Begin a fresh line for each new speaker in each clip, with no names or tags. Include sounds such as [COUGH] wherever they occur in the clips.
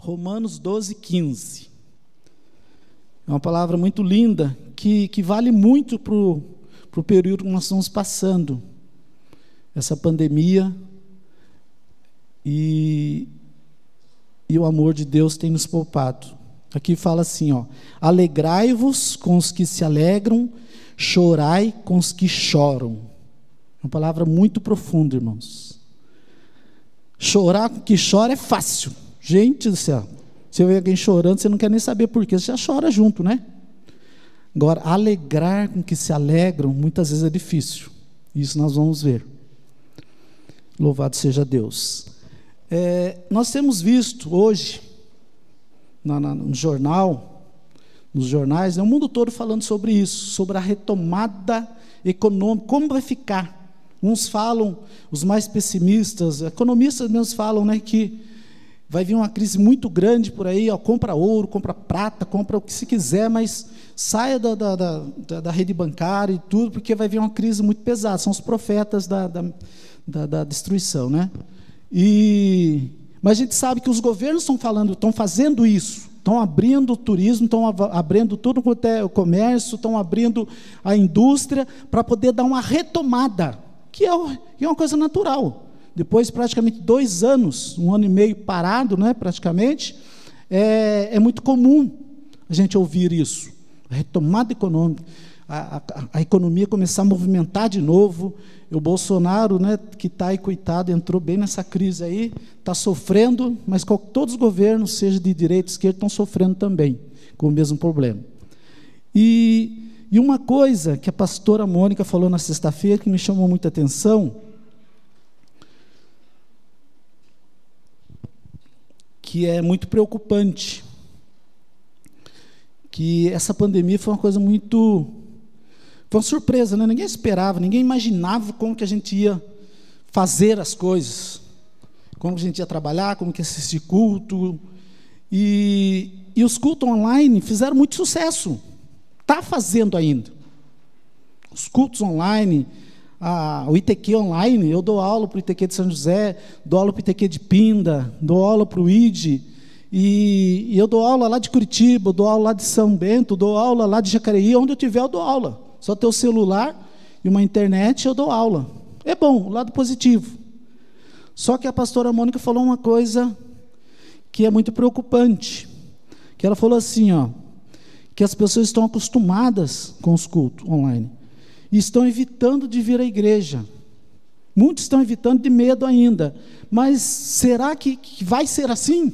Romanos 12, 15. É uma palavra muito linda, que, que vale muito para o período que nós estamos passando. Essa pandemia e, e o amor de Deus tem nos poupado. Aqui fala assim, ó: Alegrai-vos com os que se alegram, chorai com os que choram. Uma palavra muito profunda, irmãos. Chorar com que chora é fácil. Gente do céu. Eu ver alguém chorando, você não quer nem saber por quê, você já chora junto, né? Agora, alegrar com que se alegram, muitas vezes é difícil. Isso nós vamos ver. Louvado seja Deus. É, nós temos visto hoje, na, na, no jornal, nos jornais, no mundo todo falando sobre isso, sobre a retomada econômica, como vai ficar. Uns falam, os mais pessimistas, economistas mesmo falam né, que vai vir uma crise muito grande por aí, ó, compra ouro, compra prata, compra o que se quiser, mas saia da, da, da, da rede bancária e tudo, porque vai vir uma crise muito pesada. São os profetas da, da, da, destruição. Né? E, mas a gente sabe que os governos estão falando, estão fazendo isso, estão abrindo o turismo, estão abrindo tudo quanto é o comércio, estão abrindo a indústria para poder dar uma retomada que é, que é uma coisa natural. Depois, praticamente dois anos, um ano e meio parado, né, praticamente, é, é muito comum a gente ouvir isso. A retomada econômica, a, a, a economia começar a movimentar de novo. E o Bolsonaro, né, que está aí, coitado, entrou bem nessa crise aí, está sofrendo, mas todos os governos, seja de direita ou esquerda, estão sofrendo também com o mesmo problema. E e uma coisa que a pastora Mônica falou na sexta-feira que me chamou muita atenção, que é muito preocupante, que essa pandemia foi uma coisa muito foi uma surpresa, né? Ninguém esperava, ninguém imaginava como que a gente ia fazer as coisas, como que a gente ia trabalhar, como que ia assistir culto. E, e os cultos online fizeram muito sucesso está fazendo ainda. Os cultos online, a, o ITQ online, eu dou aula para o ITQ de São José, dou aula para o ITQ de Pinda, dou aula para o ID, e, e, eu dou aula lá de Curitiba, dou aula lá de São Bento, dou aula lá de Jacareí, onde eu tiver eu dou aula. Só ter o celular e uma internet eu dou aula. É bom, o lado positivo. Só que a pastora Mônica falou uma coisa que é muito preocupante. Que ela falou assim, ó, que as pessoas estão acostumadas com os cultos online e estão evitando de vir à igreja. Muitos estão evitando de medo ainda. Mas será que, que vai ser assim?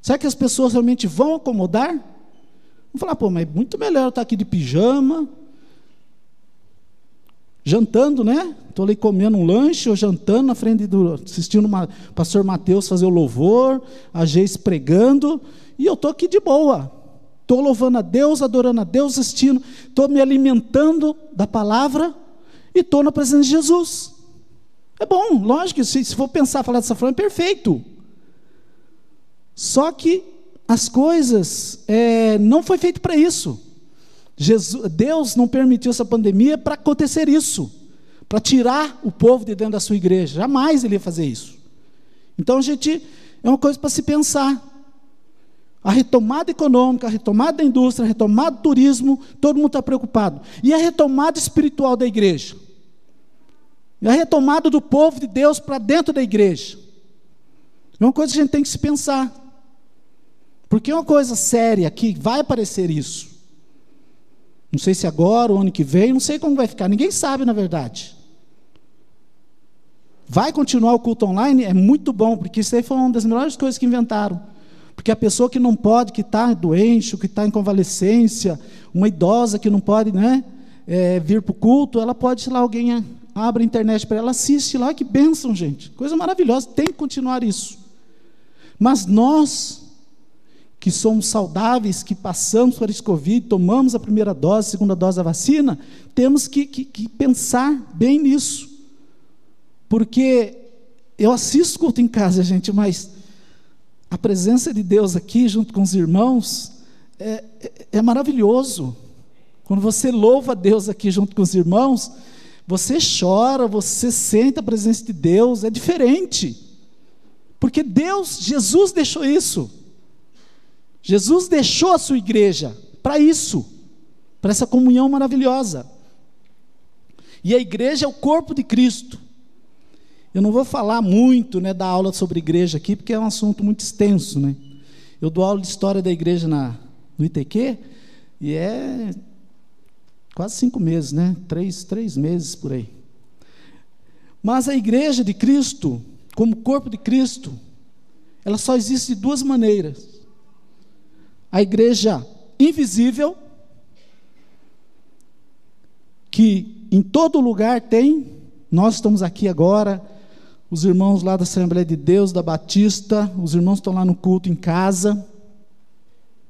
Será que as pessoas realmente vão acomodar? Vão falar, pô, mas é muito melhor eu estar aqui de pijama, jantando, né? Estou ali comendo um lanche ou jantando na frente do. assistindo o pastor Mateus fazer o louvor, a Geis pregando, e eu estou aqui de boa. Estou louvando a Deus, adorando a Deus, assistindo, estou me alimentando da palavra e estou na presença de Jesus. É bom, lógico, se, se for pensar, falar dessa forma, é perfeito. Só que as coisas é, não foi feito para isso. Jesus, Deus não permitiu essa pandemia para acontecer isso, para tirar o povo de dentro da sua igreja. Jamais ele ia fazer isso. Então gente é uma coisa para se pensar. A retomada econômica, a retomada da indústria, a retomada do turismo, todo mundo está preocupado. E a retomada espiritual da igreja? E a retomada do povo de Deus para dentro da igreja? É uma coisa que a gente tem que se pensar. Porque é uma coisa séria que vai aparecer isso. Não sei se agora, o ano que vem, não sei como vai ficar, ninguém sabe na verdade. Vai continuar o culto online? É muito bom, porque isso aí foi uma das melhores coisas que inventaram. Porque a pessoa que não pode, que está doente, que está em convalescência, uma idosa que não pode né, é, vir para o culto, ela pode, lá, alguém abre a internet para ela, assiste lá, que bênção, gente. Coisa maravilhosa, tem que continuar isso. Mas nós, que somos saudáveis, que passamos por esse Covid, tomamos a primeira dose, a segunda dose da vacina, temos que, que, que pensar bem nisso. Porque eu assisto culto em casa, gente, mas a presença de Deus aqui, junto com os irmãos, é, é, é maravilhoso. Quando você louva a Deus aqui junto com os irmãos, você chora, você sente a presença de Deus, é diferente. Porque Deus, Jesus deixou isso. Jesus deixou a sua igreja para isso, para essa comunhão maravilhosa. E a igreja é o corpo de Cristo. Eu não vou falar muito né, da aula sobre igreja aqui, porque é um assunto muito extenso. Né? Eu dou aula de história da igreja na, no ITQ, e é quase cinco meses, né? Três, três meses por aí. Mas a igreja de Cristo, como corpo de Cristo, ela só existe de duas maneiras. A igreja invisível, que em todo lugar tem, nós estamos aqui agora, os irmãos lá da Assembleia de Deus, da Batista, os irmãos estão lá no culto em casa,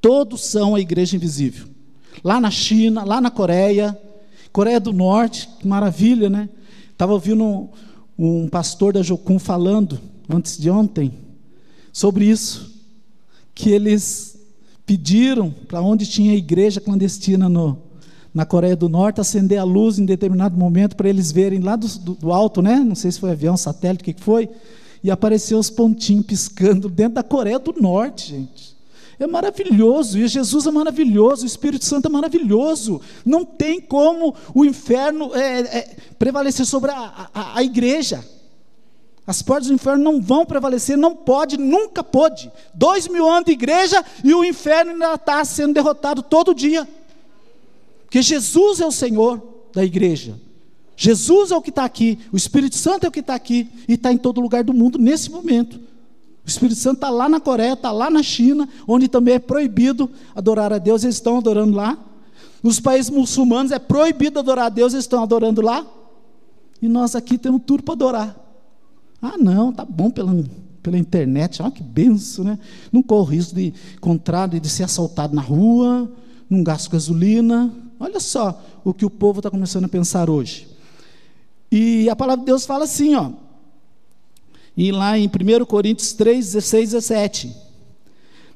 todos são a igreja invisível. Lá na China, lá na Coreia, Coreia do Norte, que maravilha, né? Estava ouvindo um, um pastor da Jocum falando, antes de ontem, sobre isso, que eles pediram para onde tinha igreja clandestina no, na Coreia do Norte, acender a luz em determinado momento para eles verem lá do, do, alto, né? Não sei se foi avião, satélite, o que, que foi, e apareceu os pontinhos piscando dentro da Coreia do Norte, gente. É maravilhoso, e Jesus é maravilhoso, o Espírito Santo é maravilhoso. Não tem como o inferno é, é, prevalecer sobre a, a, a igreja. As portas do inferno não vão prevalecer, não pode, nunca pôde. Dois mil anos de igreja e o inferno ainda está sendo derrotado todo dia. Porque Jesus é o Senhor da igreja. Jesus é o que está aqui, o Espírito Santo é o que está aqui e está em todo lugar do mundo nesse momento. O Espírito Santo está lá na Coreia, está lá na China, onde também é proibido adorar a Deus, eles estão adorando lá. Nos países muçulmanos é proibido adorar a Deus, eles estão adorando lá. E nós aqui temos tudo para adorar. Ah, não, tá bom pela, pela internet, olha que benção, né? Não corro risco de contrário de ser assaltado na rua, não gasto gasolina, Olha só o que o povo está começando a pensar hoje. E a palavra de Deus fala assim, ó. E lá em 1 Coríntios 3, 16, 17.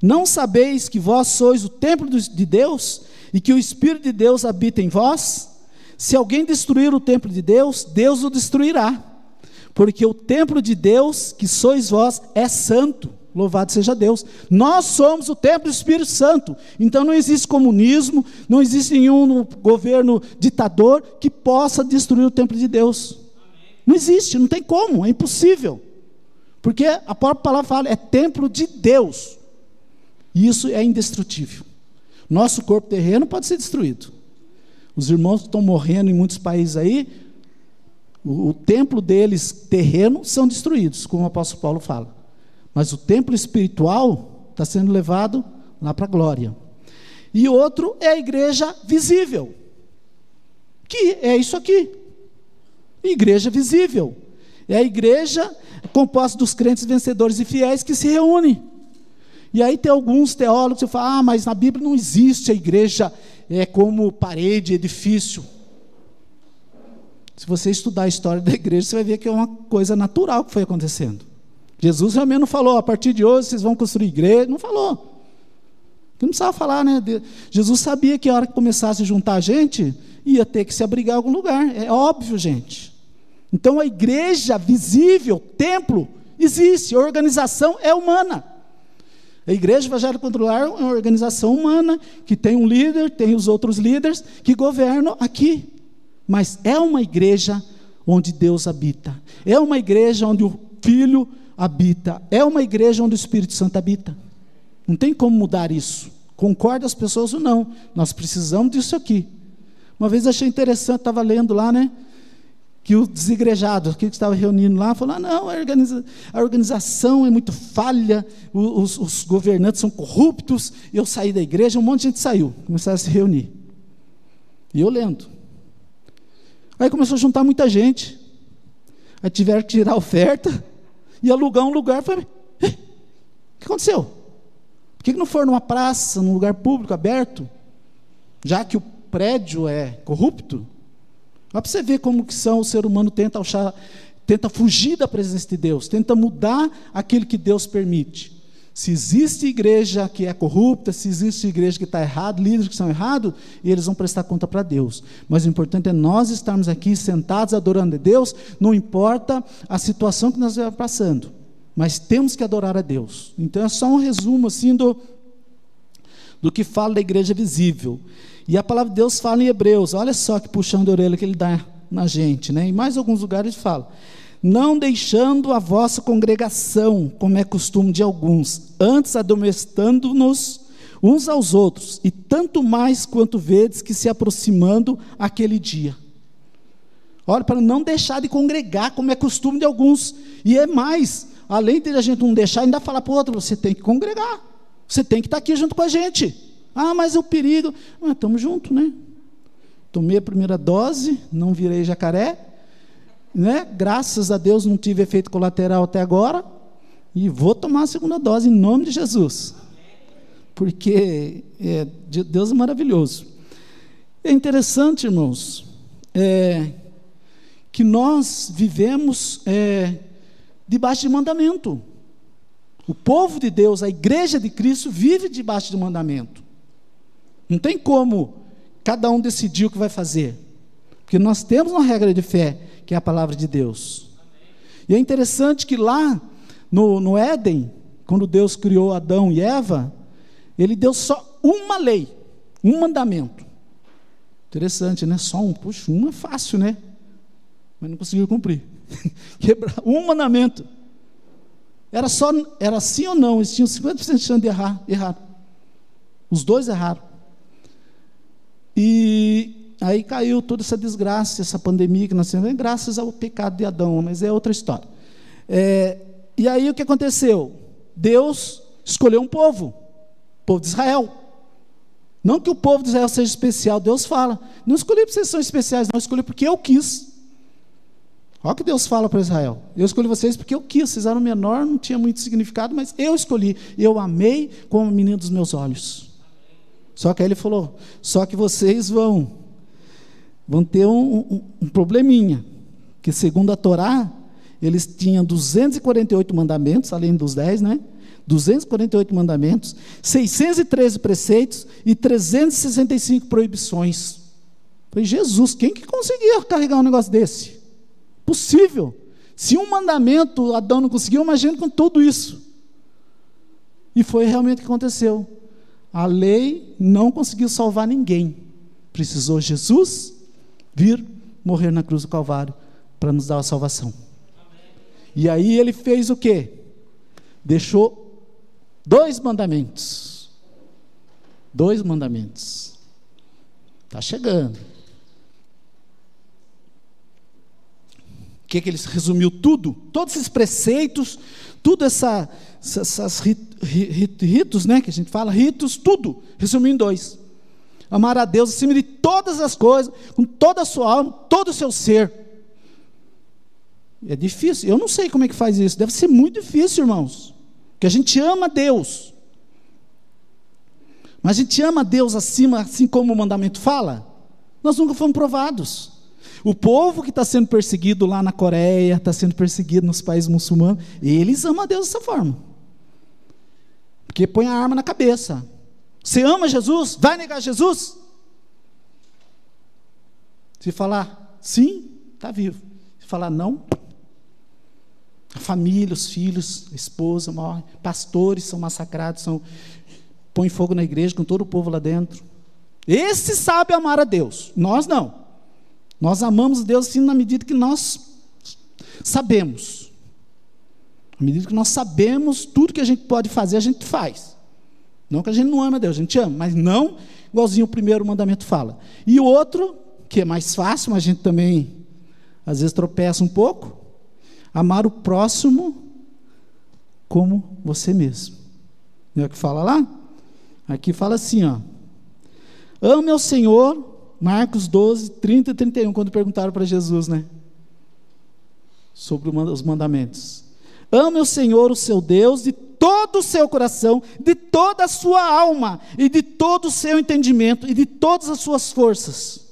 Não sabeis que vós sois o templo de Deus e que o Espírito de Deus habita em vós? Se alguém destruir o templo de Deus, Deus o destruirá. Porque o templo de Deus, que sois vós, é santo. Louvado seja Deus. Nós somos o templo do Espírito Santo. Então não existe comunismo, não existe nenhum governo ditador que possa destruir o templo de Deus. Não existe, não tem como, é impossível. Porque a própria palavra fala, é templo de Deus. E isso é indestrutível. Nosso corpo terreno pode ser destruído. Os irmãos estão morrendo em muitos países aí, o, o templo deles terreno são destruídos, como o apóstolo Paulo fala. Mas o templo espiritual está sendo levado lá para a glória. E outro é a igreja visível, que é isso aqui. Igreja visível. É a igreja composta dos crentes vencedores e fiéis que se reúnem. E aí tem alguns teólogos que falam, ah, mas na Bíblia não existe a igreja é como parede, edifício. Se você estudar a história da igreja, você vai ver que é uma coisa natural que foi acontecendo. Jesus realmente não falou, a partir de hoje vocês vão construir igreja. Não falou. Não precisava falar, né? Jesus sabia que a hora que começasse a juntar a gente, ia ter que se abrigar em algum lugar. É óbvio, gente. Então a igreja visível, templo, existe. A organização é humana. A igreja evangélica controlar é uma organização humana que tem um líder, tem os outros líderes que governam aqui. Mas é uma igreja onde Deus habita. É uma igreja onde o Filho habita. É uma igreja onde o Espírito Santo habita. Não tem como mudar isso. Concorda as pessoas ou não? Nós precisamos disso aqui. Uma vez achei interessante, estava lendo lá, né? Que o desigrejado, que estava reunindo lá, falou: ah, não, a, organiza a, organização é muito falha, os, os, governantes são corruptos. Eu saí da igreja, um monte de gente saiu, começaram a se reunir. E eu lendo. Aí começou a juntar muita gente. Aí tiveram que tirar a oferta e alugar um lugar. Falei, o que aconteceu? Por que não for numa praça, num lugar público, aberto? Já que o prédio é corrupto? Olha para você ver como que são, o ser humano tenta achar, tenta fugir da presença de Deus, tenta mudar aquilo que Deus permite. Se existe igreja que é corrupta, se existe igreja que está errada, líderes que são errados, eles vão prestar conta para Deus. Mas o importante é nós estarmos aqui sentados adorando a Deus, não importa a situação que nós estamos passando. mas temos que adorar a Deus. Então é só um resumo assim do, do que fala da igreja visível. E a palavra de Deus fala em Hebreus, olha só que puxão de orelha que ele dá na gente, né? Em mais alguns lugares ele fala: não deixando a vossa congregação, como é costume de alguns, antes admoestando-nos uns aos outros, e tanto mais quanto vedes que se aproximando aquele dia. Olha, para não deixar de congregar, como é costume de alguns. E é mais, além de a gente não deixar, ainda falar para o outro: você tem que congregar, você tem que estar aqui junto com a gente. Ah, mas é o perigo. Ah, estamos juntos, né? Tomei a primeira dose, não virei jacaré, né? Graças a Deus não tive efeito colateral até agora. E vou tomar a segunda dose em nome de Jesus. Porque é, Deus é maravilhoso. É interessante, irmãos, é, que nós vivemos é, debaixo de mandamento. O povo de Deus, a igreja de Cristo, vive debaixo de mandamento. Não tem como cada um decidir o que vai fazer. Porque nós temos uma regra de fé, que é a palavra de Deus. E é interessante que lá no, no Éden, quando Deus criou Adão e Eva, ele deu só uma lei, um mandamento. Interessante, né? Só um. Puxa, um é fácil, né? Mas não conseguiu cumprir. [LAUGHS] Quebrar um mandamento. Era só, era sim ou não, eles tinham 50% de chance de errar, errar. Os dois erraram. E aí caiu toda essa desgraça, essa pandemia que nós temos, graças ao pecado de Adão, mas é outra história. É, e aí o que aconteceu? Deus escolheu um povo, o povo de Israel. Não que o povo de Israel seja especial, Deus fala. Não escolhi porque vocês são especiais, não, escolhi porque eu quis. Olha o que Deus fala para Israel. Eu escolhi vocês porque eu quis, vocês eram menor, não tinha muito significado, mas eu escolhi. Eu amei como menino dos meus olhos. Só que aí ele falou: só que vocês vão, vão ter um, um, um probleminha. Que segundo a Torá, eles tinham 248 mandamentos, além dos 10, né? 248 mandamentos, 613 preceitos e 365 proibições. Falei, Jesus, quem que conseguia carregar um negócio desse? Possível. Se um mandamento Adão não conseguiu, imagine com tudo isso. E foi realmente o que aconteceu. A lei não conseguiu salvar ninguém. Precisou Jesus vir morrer na cruz do Calvário para nos dar a salvação. E aí ele fez o quê? Deixou dois mandamentos. Dois mandamentos. Está chegando. O que, que ele resumiu tudo? Todos esses preceitos, tudo essa, essas ritos, né, que a gente fala, ritos, tudo, resumindo em dois. Amar a Deus acima de todas as coisas, com toda a sua alma, todo o seu ser. É difícil, eu não sei como é que faz isso, deve ser muito difícil, irmãos. Porque a gente ama Deus. Mas a gente ama Deus acima, assim como o mandamento fala? Nós nunca fomos provados. O povo que está sendo perseguido lá na Coreia, está sendo perseguido nos países muçulmanos, eles amam a Deus dessa forma. Porque põe a arma na cabeça. Você ama Jesus? Vai negar Jesus? Se falar sim, está vivo. Se falar não, a família, os filhos, a esposa morre, pastores são massacrados, são põe fogo na igreja com todo o povo lá dentro. Esse sabe amar a Deus, nós não. Nós amamos Deus sim na medida que nós sabemos. À medida que nós sabemos tudo que a gente pode fazer, a gente faz. Não que a gente não ama Deus, a gente ama, mas não igualzinho o primeiro mandamento fala. E o outro, que é mais fácil, mas a gente também às vezes tropeça um pouco, amar o próximo como você mesmo. Não é o que fala lá? Aqui fala assim, ó. Ame ao Senhor Marcos 12, 30 e 31, quando perguntaram para Jesus, né? Sobre os mandamentos. Ame o Senhor, o seu Deus, de todo o seu coração, de toda a sua alma, e de todo o seu entendimento, e de todas as suas forças.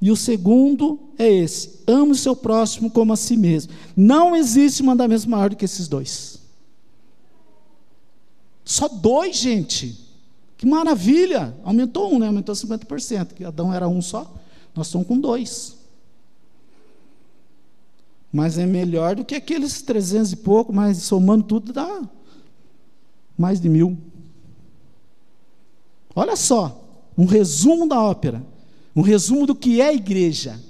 E o segundo é esse: ame o seu próximo como a si mesmo. Não existe mandamento maior do que esses dois. Só dois, gente. Que maravilha! Aumentou um, né? Aumentou 50%. Que Adão era um só, nós estamos com dois. Mas é melhor do que aqueles 300 e pouco, mas somando tudo dá mais de mil. Olha só, um resumo da ópera, um resumo do que é a igreja,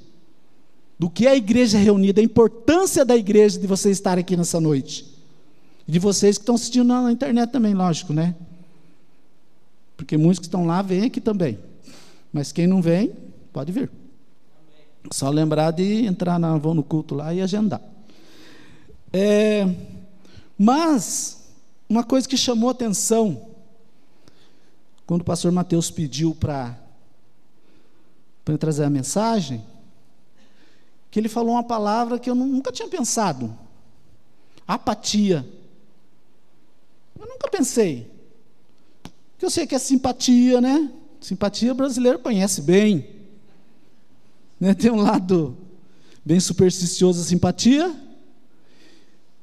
do que é a igreja reunida, a importância da igreja de você estar aqui nessa noite. E de vocês que estão assistindo na internet também, lógico, né? Porque muitos que estão lá vêm aqui também. Mas quem não vem, pode vir. Só lembrar de entrar na vão no culto lá e agendar. É, mas uma coisa que chamou atenção quando o pastor Mateus pediu para para trazer a mensagem, que ele falou uma palavra que eu nunca tinha pensado. Apatia. Eu nunca pensei. Que eu sei que é simpatia, né? Simpatia brasileiro conhece bem. Né? Tem um lado bem supersticioso simpatia,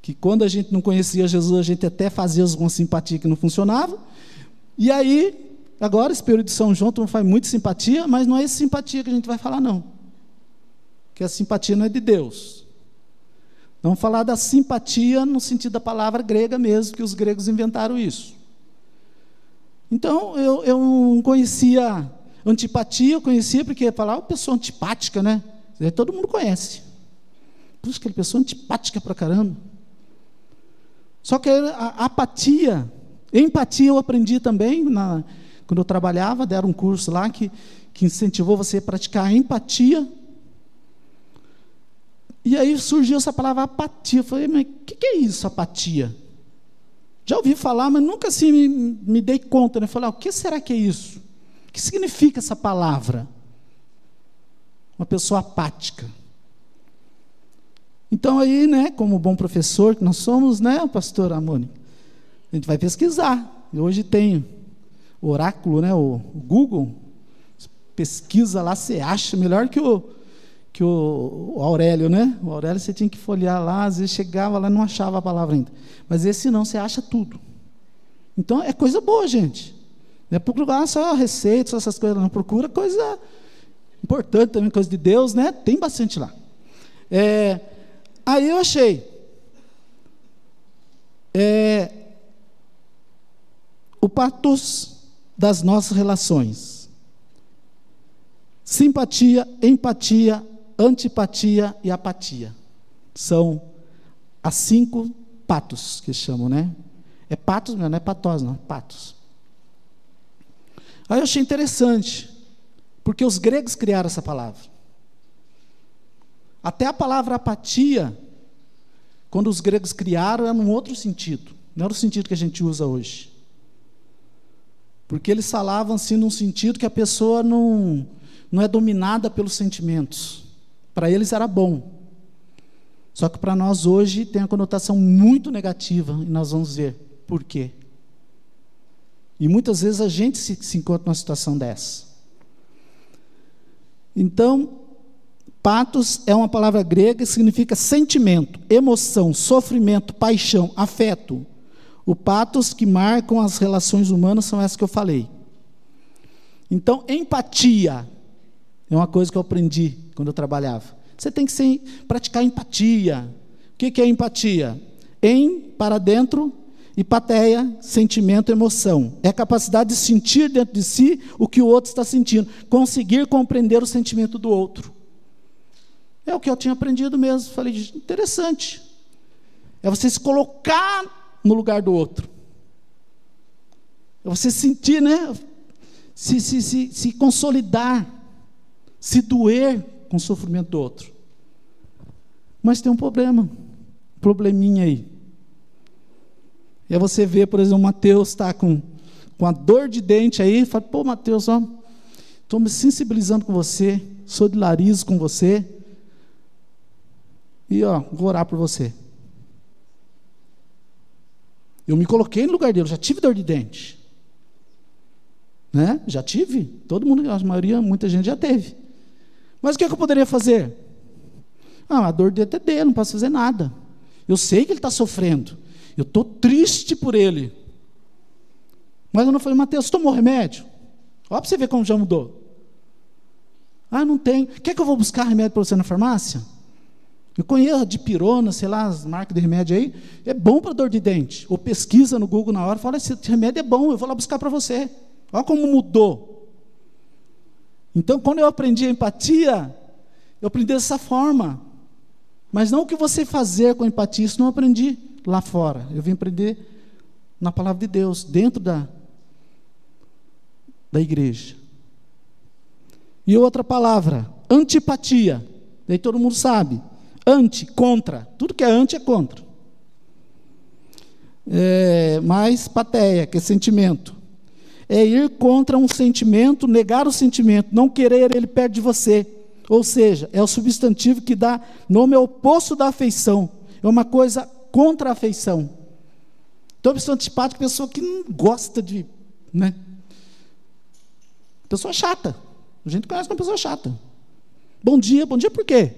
que quando a gente não conhecia Jesus, a gente até fazia alguma simpatia que não funcionava. E aí, agora, Espírito de São João, todo faz muita simpatia, mas não é essa simpatia que a gente vai falar, não. Que a simpatia não é de Deus. Vamos falar da simpatia no sentido da palavra grega mesmo, que os gregos inventaram isso. Então, eu, eu não conhecia antipatia, eu conhecia porque falava pessoa antipática, né? Todo mundo conhece. Puxa, aquela pessoa antipática pra caramba. Só que a apatia, empatia eu aprendi também, na, quando eu trabalhava, deram um curso lá que, que incentivou você a praticar a empatia. E aí surgiu essa palavra apatia. Eu falei, mas o que, que é isso, apatia? Já ouvi falar, mas nunca assim me, me dei conta. Né? Falei, ah, o que será que é isso? Que significa essa palavra? Uma pessoa apática. Então aí, né, como bom professor que nós somos, né, pastor Amoni, a gente vai pesquisar. E hoje tem o oráculo, né, o, o Google, pesquisa lá, você acha melhor que o que o, o, Aurélio, né? O Aurélio você tinha que folhear lá, às vezes chegava lá e não achava a palavra ainda. Mas esse não, você acha tudo. Então é coisa boa, gente. Não é procurar só receita, só essas coisas, não. Procura coisa importante também, coisa de Deus, né? Tem bastante lá. É, aí eu achei. É, o patos das nossas relações. Simpatia, empatia, antipatia e apatia. São as cinco patos que chamam, né? É patos, não é patós, não, é patos. Aí eu achei interessante, porque os gregos criaram essa palavra. Até a palavra apatia, quando os gregos criaram, era num outro sentido, não era o sentido que a gente usa hoje. Porque eles falavam assim num sentido que a pessoa não, não é dominada pelos sentimentos. Para eles era bom. Só que para nós hoje tem a conotação muito negativa, e nós vamos ver por quê. E muitas vezes a gente se, se encontra numa situação dessa. Então, patos é uma palavra grega que significa sentimento, emoção, sofrimento, paixão, afeto. O patos que marcam as relações humanas são essas que eu falei. Então, empatia é uma coisa que eu aprendi quando eu trabalhava. Você tem que ser, praticar empatia. O que, que é empatia? Em, para dentro, e pateia, sentimento, emoção. É a capacidade de sentir dentro de si o que o outro está sentindo, conseguir compreender o sentimento do outro. É o que eu tinha aprendido mesmo. Falei, interessante. É você se colocar no lugar do outro. É você sentir, né? Se, se, se, se consolidar se doer com o sofrimento do outro. Mas tem um problema, probleminha aí. E aí você vê, por exemplo, Mateus está com, com a dor de dente aí, fala, pô, Mateus, ó, estou me sensibilizando com você, solidarizo com você. E ó, vou orar por você. Eu me coloquei no lugar dele, já tive dor de dente. Né? Já tive. Todo mundo, a maioria, muita gente já teve. Mas o que, é que eu poderia fazer? Ah, a dor dele é dele, não posso fazer nada. Eu sei que ele está sofrendo. Eu estou triste por ele. Mas eu não falei, Mateus, tomou remédio? Olha para você ver como já mudou. Ah, não tem. Quer que eu vou buscar remédio para você na farmácia? Eu conheço de pirona, sei lá, as marcas de remédio aí, é bom para dor de dente. Ou pesquisa no Google na hora, fala, esse remédio é bom, eu vou lá buscar para você. Olha como mudou. Então, quando eu aprendi a empatia, eu aprendi dessa forma. Mas não o que você fazer com empatia, isso não aprendi lá fora. Eu vim aprender na palavra de Deus, dentro da, da igreja. E outra palavra, antipatia. Daí todo mundo sabe. Anti, contra. Tudo que é anti é contra. É, mais pateia, que é sentimento. É ir contra um sentimento, negar o sentimento, não querer ele perto de você. Ou seja, é o substantivo que dá nome ao oposto da afeição. É uma coisa contra a afeição. Então, a pessoa antipática é pessoa que não gosta de. Né? Pessoa chata. A gente conhece uma pessoa chata. Bom dia, bom dia por quê?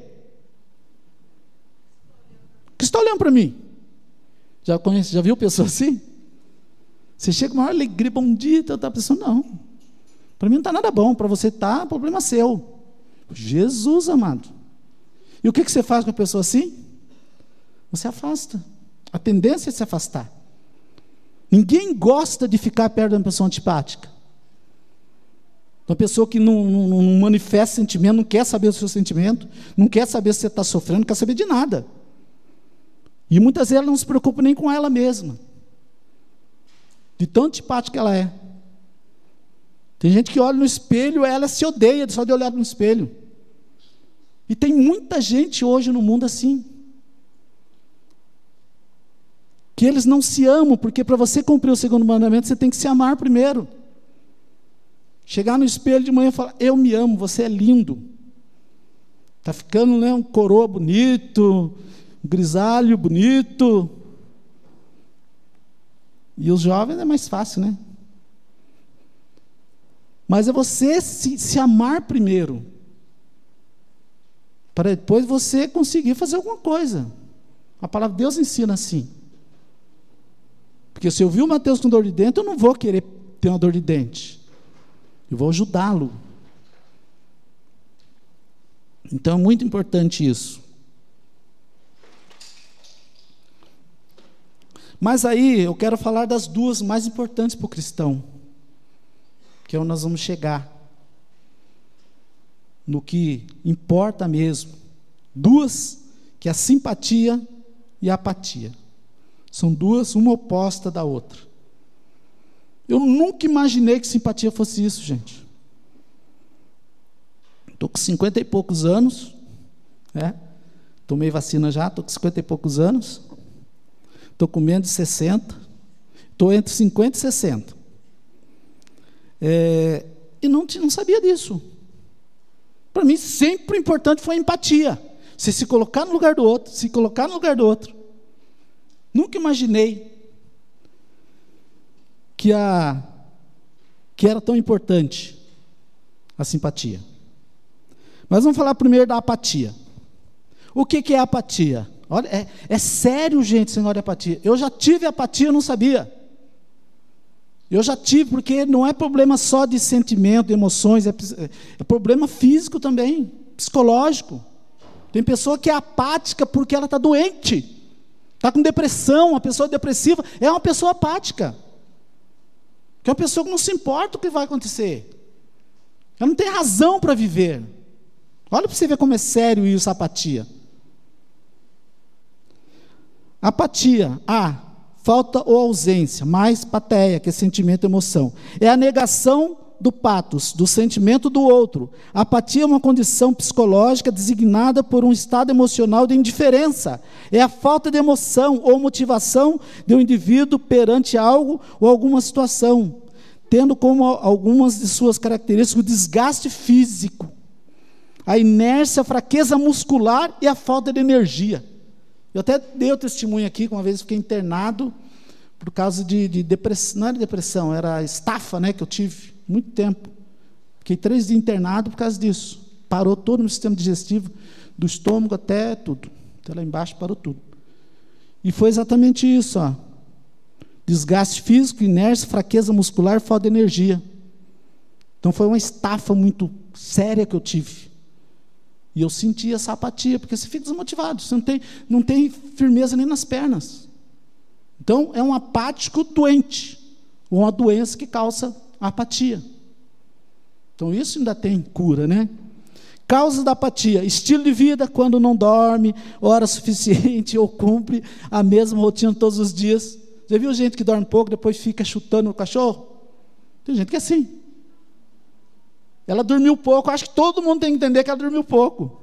que está olhando para mim? Já conhece, já viu pessoa assim? Você chega com maior alegria, bom dia, então tá pensando, não. Para mim não está nada bom, para você tá, problema seu. Jesus amado. E o que, que você faz com a pessoa assim? Você afasta. A tendência é se afastar. Ninguém gosta de ficar perto de uma pessoa antipática. Uma pessoa que não, não, não manifesta sentimento, não quer saber do seu sentimento, não quer saber se você está sofrendo, não quer saber de nada. E muitas vezes ela não se preocupa nem com ela mesma. De tão antipática ela é. Tem gente que olha no espelho, ela se odeia só de olhar no espelho. E tem muita gente hoje no mundo assim. Que eles não se amam, porque para você cumprir o segundo mandamento, você tem que se amar primeiro. Chegar no espelho de manhã e falar: Eu me amo, você é lindo. Está ficando né, um coroa bonito, grisalho, bonito. E os jovens é mais fácil, né? Mas é você se, se amar primeiro. Para depois você conseguir fazer alguma coisa. A palavra de Deus ensina assim. Porque se eu vi o Mateus com dor de dente, eu não vou querer ter uma dor de dente. Eu vou ajudá-lo. Então é muito importante isso. Mas aí eu quero falar das duas mais importantes para o cristão, que é onde nós vamos chegar. No que importa mesmo. Duas, que é a simpatia e a apatia. São duas, uma oposta da outra. Eu nunca imaginei que simpatia fosse isso, gente. Estou com cinquenta e poucos anos, né? tomei vacina já, estou com cinquenta e poucos anos. Estou com menos de 60. Estou entre 50 e 60. É, e não, não sabia disso. Para mim, sempre o importante foi a empatia. Você se colocar no lugar do outro, se colocar no lugar do outro. Nunca imaginei que, a, que era tão importante a simpatia. Mas vamos falar primeiro da apatia. O que, que é apatia? Olha, é, é sério, gente, senhor de apatia. Eu já tive apatia, eu não sabia. Eu já tive, porque não é problema só de sentimento, de emoções, é, é problema físico também, psicológico. Tem pessoa que é apática porque ela está doente, está com depressão, uma pessoa depressiva é uma pessoa apática. Que é uma pessoa que não se importa o que vai acontecer. Ela não tem razão para viver. Olha para você ver como é sério isso, a apatia. Apatia, A, falta ou ausência, mais pateia, que é sentimento e emoção. É a negação do patos, do sentimento do outro. Apatia é uma condição psicológica designada por um estado emocional de indiferença. É a falta de emoção ou motivação de um indivíduo perante algo ou alguma situação, tendo como algumas de suas características o desgaste físico, a inércia, a fraqueza muscular e a falta de energia. Eu até dei o testemunho aqui, que uma vez fiquei internado por causa de, de, depressão, não era depressão, era estafa, né, que eu tive, muito tempo. Fiquei três dias internado por causa disso. Parou todo o meu sistema digestivo, do estômago até tudo. Até lá embaixo parou tudo. E foi exatamente isso, ó. Desgaste físico, inércia, fraqueza muscular, falta de energia. Então foi uma estafa muito séria que eu tive. E eu senti essa apatia, porque você fica desmotivado, você não tem, não tem firmeza nem nas pernas. Então, é um apático doente, uma doença que causa apatia. Então, isso ainda tem cura, né? Causas da apatia: estilo de vida quando não dorme, hora suficiente ou cumpre a mesma rotina todos os dias. Já viu gente que dorme pouco, depois fica chutando o cachorro? Tem gente que é assim. Ela dormiu pouco, acho que todo mundo tem que entender que ela dormiu pouco.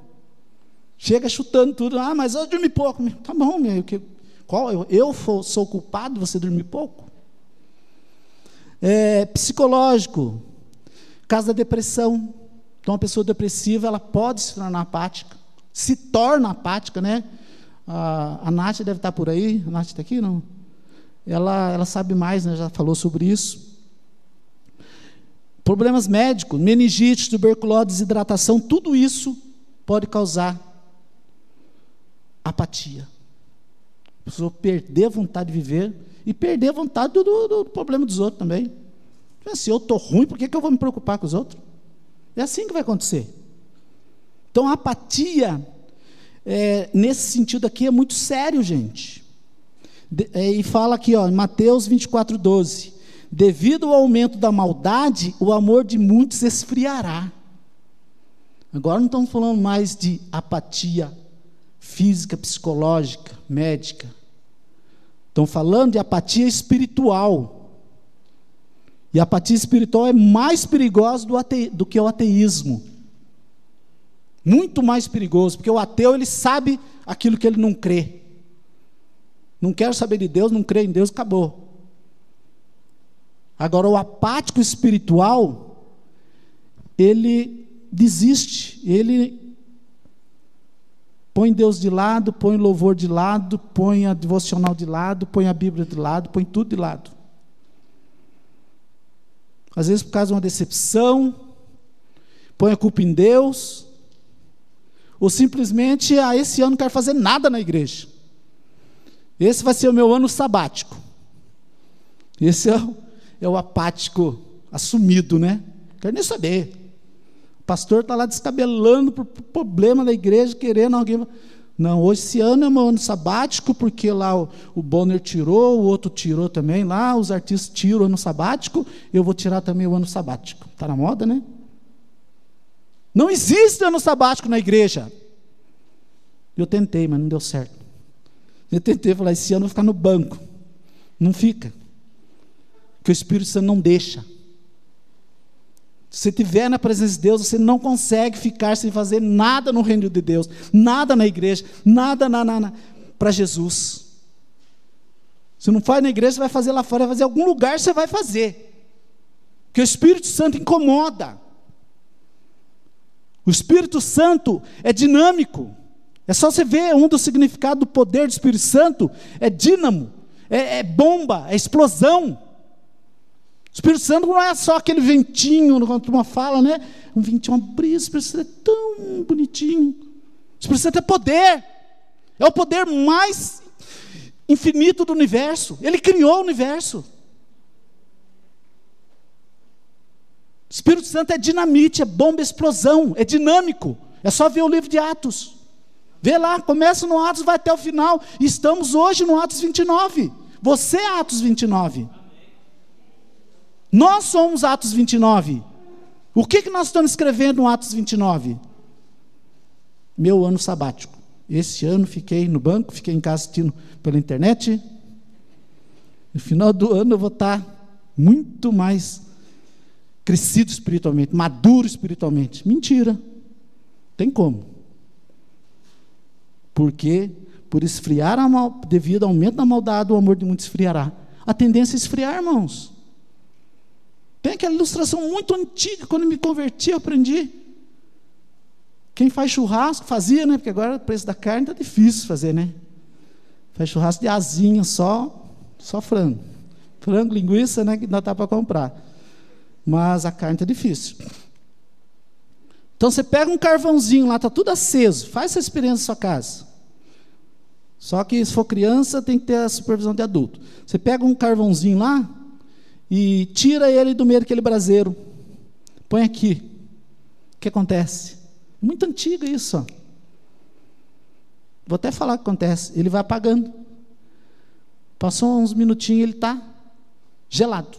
Chega chutando tudo, ah, mas eu dormi pouco. Tá bom, meu, que, qual, eu, eu sou culpado de você dormir pouco? É, psicológico, caso da depressão. Então, uma pessoa depressiva, ela pode se tornar apática, se torna apática, né? A, a Nath deve estar por aí, a Nath está aqui, não? Ela, ela sabe mais, né? já falou sobre isso. Problemas médicos, meningite, tuberculose, desidratação, tudo isso pode causar apatia. A pessoa perder a vontade de viver e perder a vontade do, do, do problema dos outros também. Se eu estou ruim, por que, que eu vou me preocupar com os outros? É assim que vai acontecer. Então a apatia, é, nesse sentido aqui, é muito sério, gente. De, é, e fala aqui, ó, em Mateus 24, 12: Devido ao aumento da maldade, o amor de muitos esfriará. Agora não estamos falando mais de apatia física, psicológica, médica. Estão falando de apatia espiritual. E a apatia espiritual é mais perigosa do, ate, do que o ateísmo. Muito mais perigoso, porque o ateu ele sabe aquilo que ele não crê. Não quero saber de Deus, não crê em Deus, acabou. Agora, o apático espiritual, ele desiste, ele põe Deus de lado, põe louvor de lado, põe a devocional de lado, põe a Bíblia de lado, põe tudo de lado às vezes por causa de uma decepção, põe a culpa em Deus, ou simplesmente, ah, esse ano não quero fazer nada na igreja. Esse vai ser o meu ano sabático. Esse é o, é o apático assumido, né? Quero nem saber. Pastor está lá descabelando por problema da igreja, querendo alguém. Não, hoje esse ano é meu ano sabático, porque lá o, o Bonner tirou, o outro tirou também lá, os artistas tiram o ano sabático, eu vou tirar também o ano sabático. Está na moda, né? Não existe ano sabático na igreja. Eu tentei, mas não deu certo. Eu tentei falar, esse ano eu vou ficar no banco. Não fica. Porque o Espírito Santo não deixa. Se estiver na presença de Deus, você não consegue ficar sem fazer nada no reino de Deus, nada na igreja, nada na, na, na para Jesus. Se não faz na igreja, você vai fazer lá fora, vai fazer em algum lugar, você vai fazer. Porque o Espírito Santo incomoda. O Espírito Santo é dinâmico. É só você ver um dos significados do poder do Espírito Santo: é dínamo, é, é bomba, é explosão. Espírito Santo não é só aquele ventinho, quando uma fala, né? Um ventinho, uma brisa, o Espírito Santo é tão bonitinho. O Espírito Santo é poder. É o poder mais infinito do universo. Ele criou o universo. O Espírito Santo é dinamite, é bomba, explosão, é dinâmico. É só ver o livro de Atos. Vê lá, começa no Atos, vai até o final. Estamos hoje no Atos 29. Você é Atos 29. Nós somos Atos 29. O que, que nós estamos escrevendo no Atos 29? Meu ano sabático. Esse ano fiquei no banco, fiquei em casa assistindo pela internet. No final do ano eu vou estar muito mais crescido espiritualmente, maduro espiritualmente. Mentira. Tem como. Porque por esfriar mal, devido ao aumento da maldade, o amor de muitos esfriará. A tendência é esfriar, irmãos. Tem aquela ilustração muito antiga, quando me converti, eu aprendi. Quem faz churrasco, fazia, né? Porque agora o preço da carne está difícil fazer, né? Faz churrasco de asinha só, só frango. Frango, linguiça, né? Que não dá para comprar. Mas a carne está difícil. Então você pega um carvãozinho lá, está tudo aceso. Faz essa experiência na sua casa. Só que se for criança, tem que ter a supervisão de adulto. Você pega um carvãozinho lá, e tira ele do meio daquele braseiro. Põe aqui. O que acontece? Muito antigo isso. Ó. Vou até falar o que acontece. Ele vai apagando. Passou uns minutinhos ele está gelado.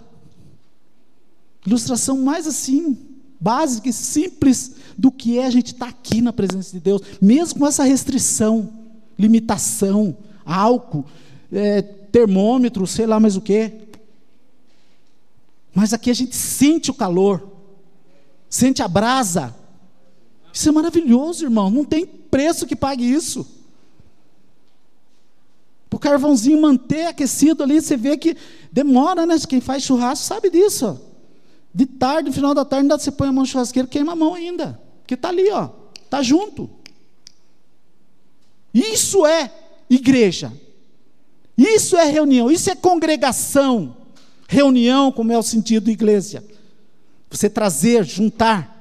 Ilustração mais assim, básica e simples do que é a gente estar tá aqui na presença de Deus, mesmo com essa restrição, limitação, álcool, é, termômetro, sei lá mais o que. Mas aqui a gente sente o calor, sente a brasa. Isso é maravilhoso, irmão. Não tem preço que pague isso. Para o carvãozinho manter aquecido ali, você vê que demora, né? Quem faz churrasco sabe disso. De tarde, no final da tarde, ainda você põe a mão no churrasqueiro, queima a mão ainda. Porque está ali, ó. Está junto. Isso é igreja. Isso é reunião. Isso é congregação. Reunião, como é o sentido igreja. Você trazer, juntar.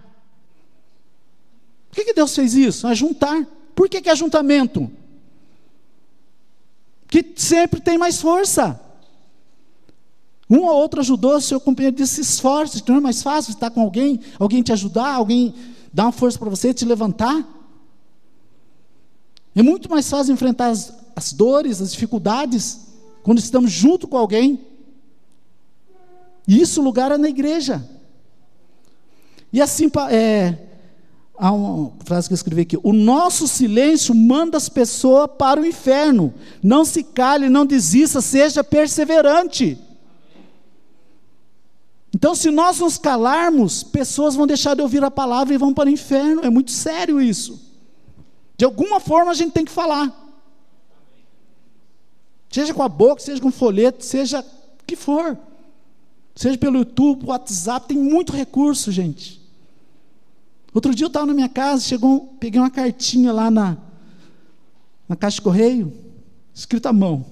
Por que, que Deus fez isso? É juntar. Por que, que é juntamento? Que sempre tem mais força. Um ou outro ajudou, seu companheiro disse: se esforce, não é mais fácil estar com alguém, alguém te ajudar, alguém dar uma força para você, te levantar. É muito mais fácil enfrentar as, as dores, as dificuldades, quando estamos junto com alguém. E isso lugar é na igreja. E assim, é, há uma frase que eu escrevi aqui: o nosso silêncio manda as pessoas para o inferno. Não se cale, não desista, seja perseverante. Então, se nós nos calarmos, pessoas vão deixar de ouvir a palavra e vão para o inferno. É muito sério isso. De alguma forma a gente tem que falar. Seja com a boca, seja com folheto, seja o que for. Seja pelo YouTube, WhatsApp, tem muito recurso, gente. Outro dia eu estava na minha casa, chegou, peguei uma cartinha lá na, na caixa de correio, escrita à mão.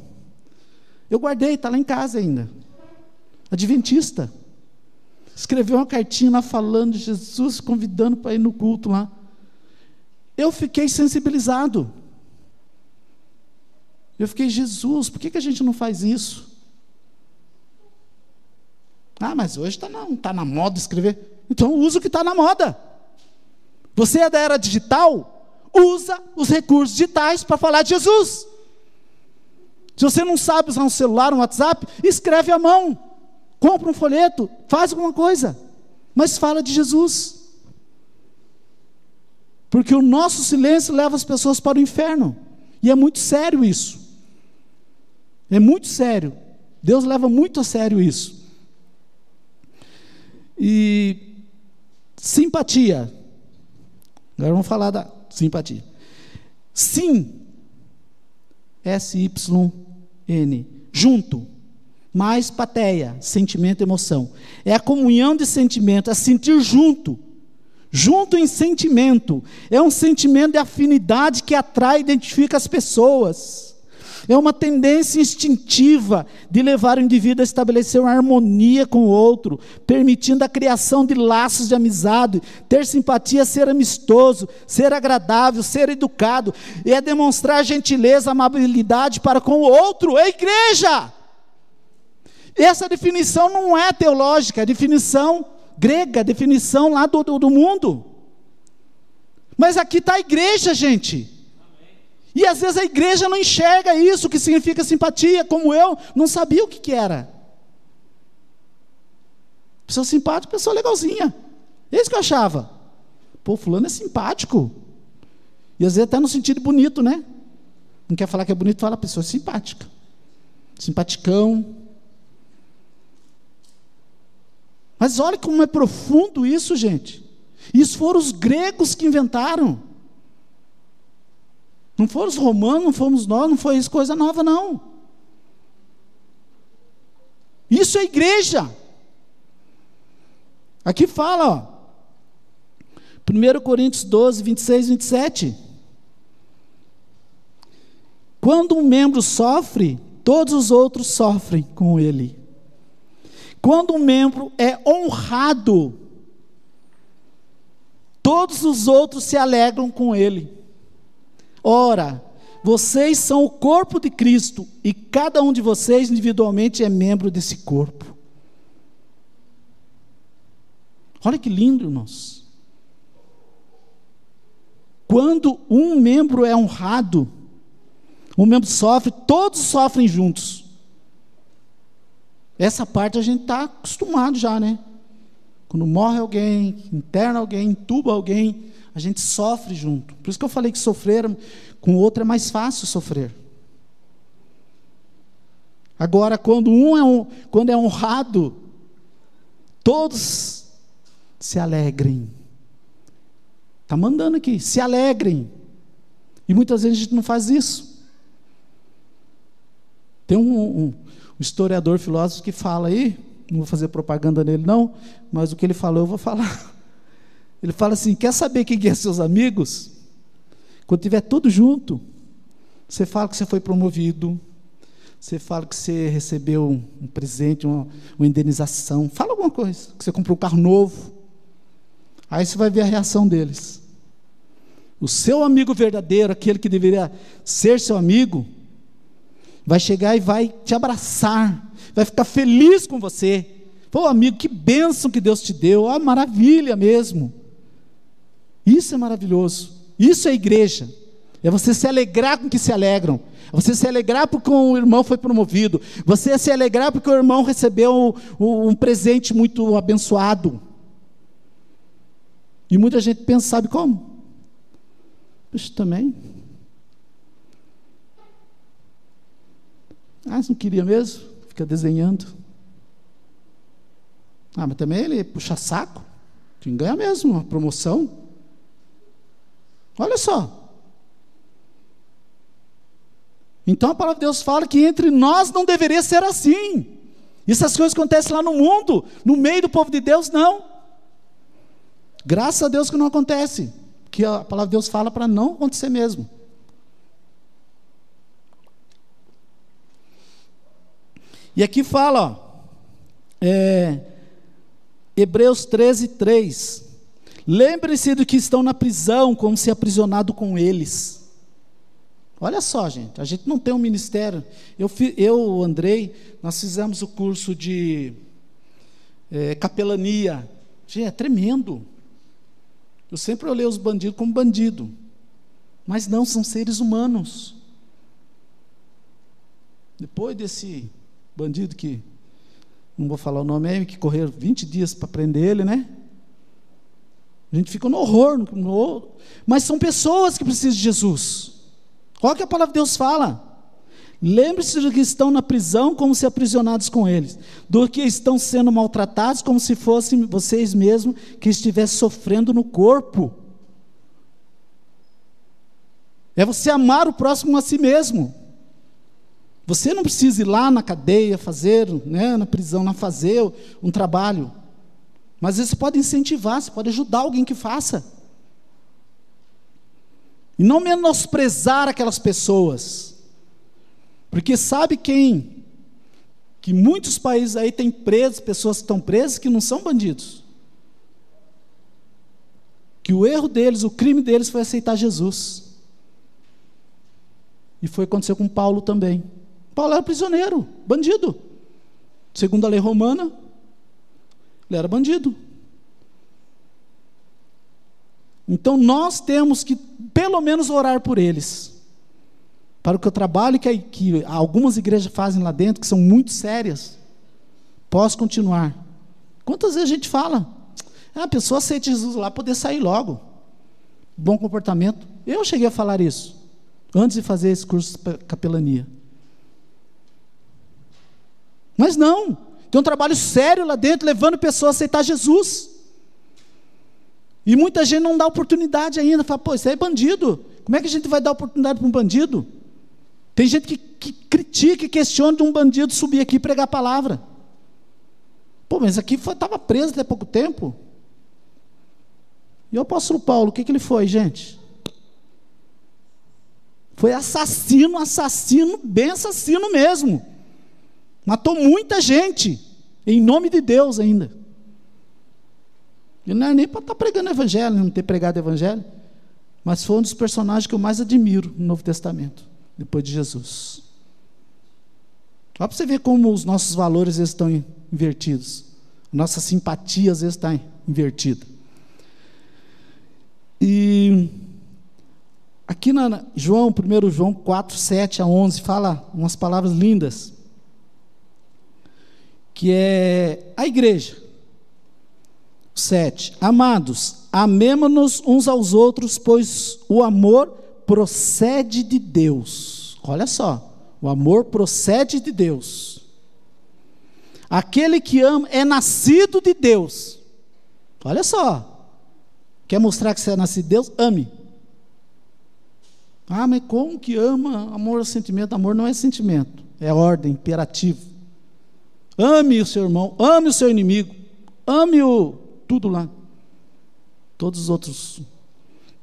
Eu guardei, está lá em casa ainda. Adventista. Escreveu uma cartinha lá falando de Jesus, convidando para ir no culto lá. Eu fiquei sensibilizado. Eu fiquei, Jesus, por que, que a gente não faz isso? Ah, mas hoje está na, tá na moda escrever. Então usa o que está na moda. Você é da era digital? Usa os recursos digitais para falar de Jesus. Se você não sabe usar um celular, um WhatsApp, escreve à mão. Compra um folheto, faz alguma coisa. Mas fala de Jesus. Porque o nosso silêncio leva as pessoas para o inferno. E é muito sério isso. É muito sério. Deus leva muito a sério isso. E simpatia. Agora vamos falar da simpatia. Sim. S-Y-N. Junto. Mais pateia, sentimento, emoção. É a comunhão de sentimento, é sentir junto. Junto em sentimento. É um sentimento de afinidade que atrai e identifica as pessoas. É uma tendência instintiva de levar o indivíduo a estabelecer uma harmonia com o outro, permitindo a criação de laços de amizade, ter simpatia, ser amistoso, ser agradável, ser educado, e é demonstrar gentileza, amabilidade para com o outro, é igreja. Essa definição não é teológica, é definição grega, definição lá do, do, do mundo. Mas aqui está a igreja, gente. E às vezes a igreja não enxerga isso, que significa simpatia, como eu, não sabia o que, que era. Pessoa simpática, pessoa legalzinha. É isso que eu achava. Pô, fulano é simpático. E às vezes até no sentido bonito, né? Não quer falar que é bonito, fala pessoa simpática. Simpaticão. Mas olha como é profundo isso, gente. Isso foram os gregos que inventaram. Não foram os romanos, não fomos nós, não foi isso coisa nova, não. Isso é igreja. Aqui fala, ó. 1 Coríntios 12, 26, 27. Quando um membro sofre, todos os outros sofrem com ele. Quando um membro é honrado, todos os outros se alegram com ele. Ora, vocês são o corpo de Cristo e cada um de vocês individualmente é membro desse corpo. Olha que lindo, irmãos. Quando um membro é honrado, um membro sofre, todos sofrem juntos. Essa parte a gente está acostumado já, né? Quando morre alguém, interna alguém, entuba alguém, a gente sofre junto. Por isso que eu falei que sofrer com o outro é mais fácil sofrer. Agora, quando um é, um, quando é honrado, todos se alegrem. Está mandando aqui, se alegrem. E muitas vezes a gente não faz isso. Tem um, um, um historiador filósofo que fala aí, não vou fazer propaganda nele não, mas o que ele falou eu vou falar. [LAUGHS] Ele fala assim: quer saber quem é seus amigos? Quando tiver tudo junto, você fala que você foi promovido, você fala que você recebeu um presente, uma, uma indenização, fala alguma coisa, que você comprou um carro novo. Aí você vai ver a reação deles. O seu amigo verdadeiro, aquele que deveria ser seu amigo, vai chegar e vai te abraçar, vai ficar feliz com você. Pô, amigo, que bênção que Deus te deu, ah, maravilha mesmo. Isso é maravilhoso. Isso é igreja. É você se alegrar com que se alegram. É você se alegrar porque o irmão foi promovido. Você se alegrar porque o irmão recebeu um, um presente muito abençoado. E muita gente pensa, sabe como? Puxa, também. Ah, não queria mesmo? Fica desenhando. Ah, mas também ele puxa saco. Quem ganha mesmo, uma promoção. Olha só. Então a palavra de Deus fala que entre nós não deveria ser assim. Essas coisas acontecem lá no mundo, no meio do povo de Deus, não. Graças a Deus que não acontece. Que a palavra de Deus fala para não acontecer mesmo. E aqui fala, ó, é, Hebreus 13, 3. Lembre-se do que estão na prisão, como se aprisionado com eles. Olha só, gente, a gente não tem um ministério. Eu, eu Andrei, nós fizemos o curso de é, capelania. Gente, é tremendo. Eu sempre olhei os bandidos como bandido. Mas não, são seres humanos. Depois desse bandido que, não vou falar o nome aí, que correram 20 dias para prender ele, né? A gente fica no horror, no, no, mas são pessoas que precisam de Jesus. O que a palavra de Deus fala. Lembre-se de que estão na prisão como se aprisionados com eles, do que estão sendo maltratados como se fossem vocês mesmos que estivessem sofrendo no corpo. É você amar o próximo a si mesmo. Você não precisa ir lá na cadeia fazer, né, na prisão, lá fazer um trabalho. Mas você pode incentivar, você pode ajudar alguém que faça. E não menosprezar aquelas pessoas. Porque sabe quem? Que muitos países aí têm presos, pessoas que estão presas que não são bandidos. Que o erro deles, o crime deles foi aceitar Jesus. E foi acontecer com Paulo também. Paulo era prisioneiro, bandido. Segundo a lei romana, ele era bandido. Então nós temos que, pelo menos, orar por eles. Para que o trabalho que, que algumas igrejas fazem lá dentro, que são muito sérias, possa continuar. Quantas vezes a gente fala? Ah, a pessoa aceita Jesus lá, poder sair logo. Bom comportamento. Eu cheguei a falar isso, antes de fazer esse curso de capelania. Mas não, tem um trabalho sério lá dentro, levando pessoas a aceitar Jesus. E muita gente não dá oportunidade ainda, fala, pô, isso aí é bandido. Como é que a gente vai dar oportunidade para um bandido? Tem gente que, que critica e questiona de um bandido subir aqui e pregar a palavra. Pô, mas aqui estava preso até pouco tempo. E o apóstolo Paulo, o que, que ele foi, gente? Foi assassino, assassino, bem assassino mesmo. Matou muita gente, em nome de Deus ainda. Ele não é nem para estar tá pregando evangelho, não ter pregado evangelho. Mas foi um dos personagens que eu mais admiro no Novo Testamento, depois de Jesus. Olha para você ver como os nossos valores estão invertidos. Nossa simpatia às vezes está invertida. E Aqui na João, 1 João 4, 7 a 11, fala umas palavras lindas. Que é a igreja. 7. Amados, amemo-nos uns aos outros, pois o amor procede de Deus. Olha só, o amor procede de Deus. Aquele que ama é nascido de Deus. Olha só. Quer mostrar que você é nascido de Deus? Ame. Ah, mas como que ama? Amor é sentimento. Amor não é sentimento, é ordem, imperativo. Ame o seu irmão, ame o seu inimigo, ame o tudo lá. Todos os outros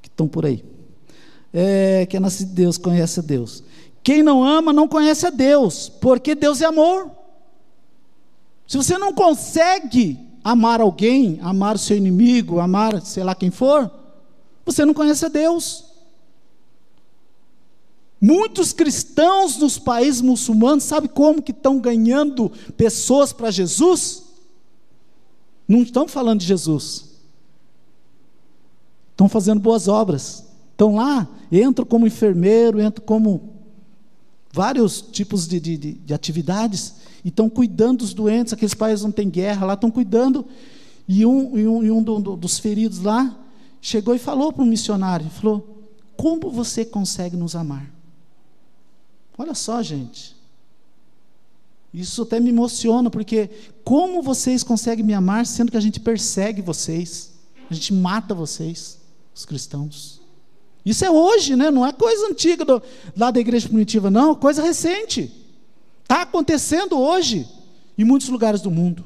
que estão por aí. É, que é nascido de Deus, conhece a Deus. Quem não ama não conhece a Deus, porque Deus é amor. Se você não consegue amar alguém, amar o seu inimigo, amar sei lá quem for, você não conhece a Deus. Muitos cristãos nos países muçulmanos, sabe como que estão ganhando pessoas para Jesus? Não estão falando de Jesus. Estão fazendo boas obras. Estão lá, entram como enfermeiro, entram como vários tipos de, de, de atividades, e estão cuidando dos doentes, aqueles países não tem guerra lá, estão cuidando. E um, e um, e um do, do, dos feridos lá chegou e falou para um missionário: falou, Como você consegue nos amar? Olha só, gente. Isso até me emociona, porque como vocês conseguem me amar sendo que a gente persegue vocês, a gente mata vocês, os cristãos? Isso é hoje, né? não é coisa antiga do, lá da igreja primitiva, não, coisa recente. Está acontecendo hoje, em muitos lugares do mundo.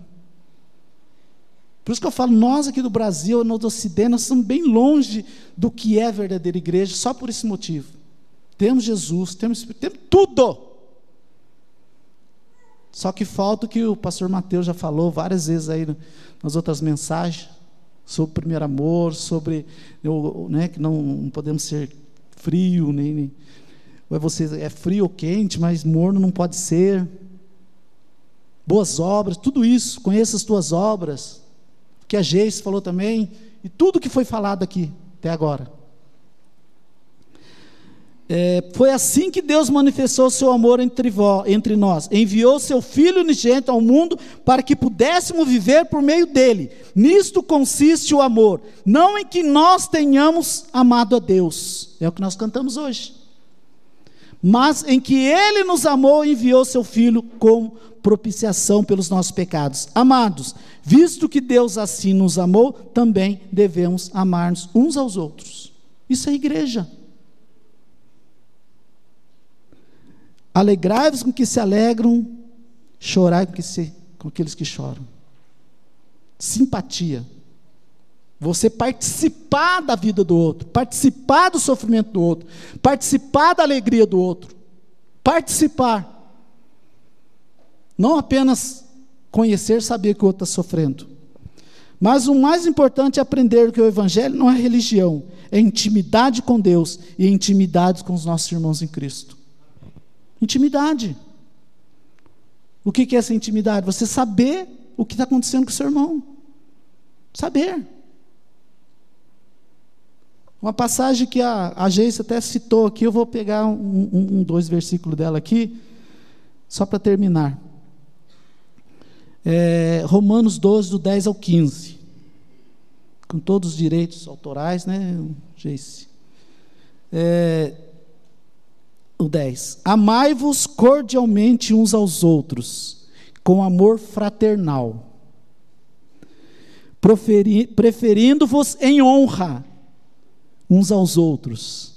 Por isso que eu falo, nós aqui do Brasil, no Ocidente, nós estamos bem longe do que é verdadeira igreja, só por esse motivo. Temos Jesus, temos, temos tudo. Só que falta o que o pastor Mateus já falou várias vezes aí nas outras mensagens, sobre o primeiro amor, sobre né, que não, podemos ser frio, nem, nem ou é você é frio ou quente, mas morno não pode ser. Boas obras, tudo isso, conheça as tuas obras, que a Geis falou também, e tudo que foi falado aqui até agora. É, foi assim que Deus manifestou seu amor entre, vós, entre nós. Enviou seu Filho unigênito ao mundo para que pudéssemos viver por meio dele. Nisto consiste o amor, não em que nós tenhamos amado a Deus, é o que nós cantamos hoje, mas em que ele nos amou e enviou seu Filho como propiciação pelos nossos pecados. Amados, visto que Deus assim nos amou, também devemos amar-nos uns aos outros. Isso é igreja. Alegrai-vos com que se alegram, chorai com, que se, com aqueles que choram. Simpatia. Você participar da vida do outro, participar do sofrimento do outro, participar da alegria do outro. Participar. Não apenas conhecer, saber que o outro está sofrendo. Mas o mais importante é aprender que o Evangelho não é religião, é intimidade com Deus e intimidade com os nossos irmãos em Cristo. Intimidade. O que é essa intimidade? Você saber o que está acontecendo com o seu irmão. Saber. Uma passagem que a, a Geice até citou aqui, eu vou pegar um, um, um dois versículos dela aqui, só para terminar. É, Romanos 12, do 10 ao 15. Com todos os direitos autorais, né, Geice? É, o 10. Amai-vos cordialmente uns aos outros, com amor fraternal, preferindo-vos em honra uns aos outros.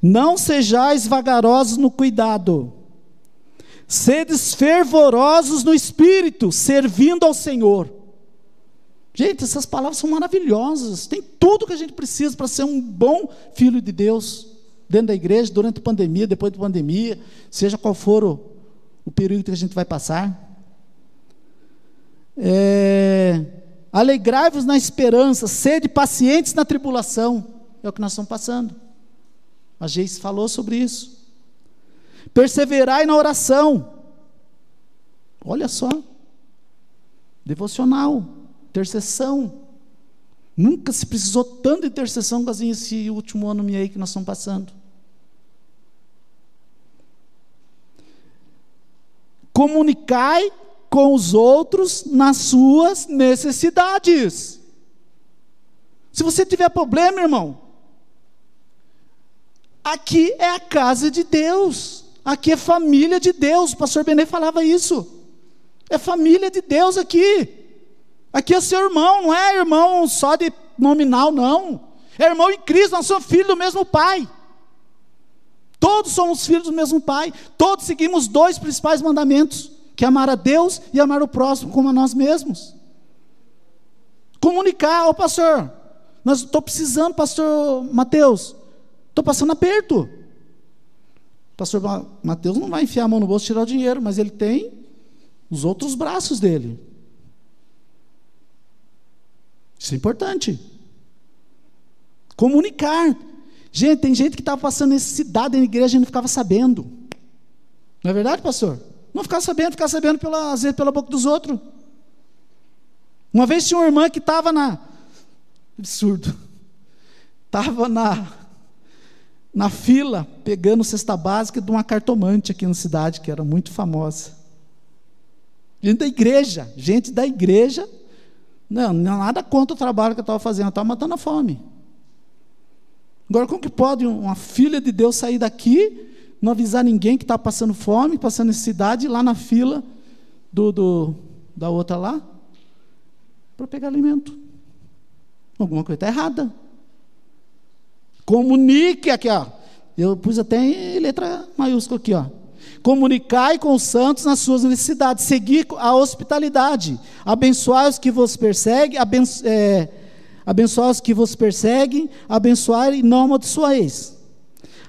Não sejais vagarosos no cuidado, sedes fervorosos no espírito, servindo ao Senhor. Gente, essas palavras são maravilhosas, tem tudo que a gente precisa para ser um bom filho de Deus dentro da igreja, durante a pandemia, depois da pandemia, seja qual for o, o período que a gente vai passar. É, Alegrai-vos na esperança, sede pacientes na tribulação. É o que nós estamos passando. A Geis falou sobre isso. Perseverai na oração. Olha só. Devocional, intercessão. Nunca se precisou tanto de intercessão, esse último ano aí que nós estamos passando. Comunicai com os outros nas suas necessidades. Se você tiver problema, irmão, aqui é a casa de Deus, aqui é família de Deus. O pastor Benê falava isso. É família de Deus aqui. Aqui é seu irmão, não é irmão só de nominal, não. É irmão em Cristo, nós somos filhos do mesmo Pai. Todos somos filhos do mesmo Pai. Todos seguimos dois principais mandamentos: que é amar a Deus e amar o próximo como a nós mesmos. Comunicar, ô pastor, nós estou precisando, pastor Mateus, estou passando aperto. Pastor Mateus não vai enfiar a mão no bolso e tirar o dinheiro, mas ele tem os outros braços dele. Isso é importante. Comunicar. Gente, tem gente que estava passando necessidade na igreja e não ficava sabendo. Não é verdade, pastor? Não ficava sabendo, ficava sabendo pela, às vezes pela boca dos outros. Uma vez tinha uma irmã que estava na. Absurdo. Estava na, na fila, pegando cesta básica de uma cartomante aqui na cidade, que era muito famosa. Gente da igreja, gente da igreja. Não, nada contra o trabalho que eu estava fazendo, eu estava matando a fome. Agora, como que pode uma filha de Deus sair daqui, não avisar ninguém que está passando fome, passando necessidade, lá na fila do, do da outra lá, para pegar alimento? Alguma coisa está errada. Comunique aqui, ó. Eu pus até em letra maiúscula aqui, ó. Comunicai com os santos nas suas necessidades, seguir a hospitalidade, abençoai os que vos perseguem, abenço, é, abençoai os que vos perseguem, abençoai e não amaldiçoeis.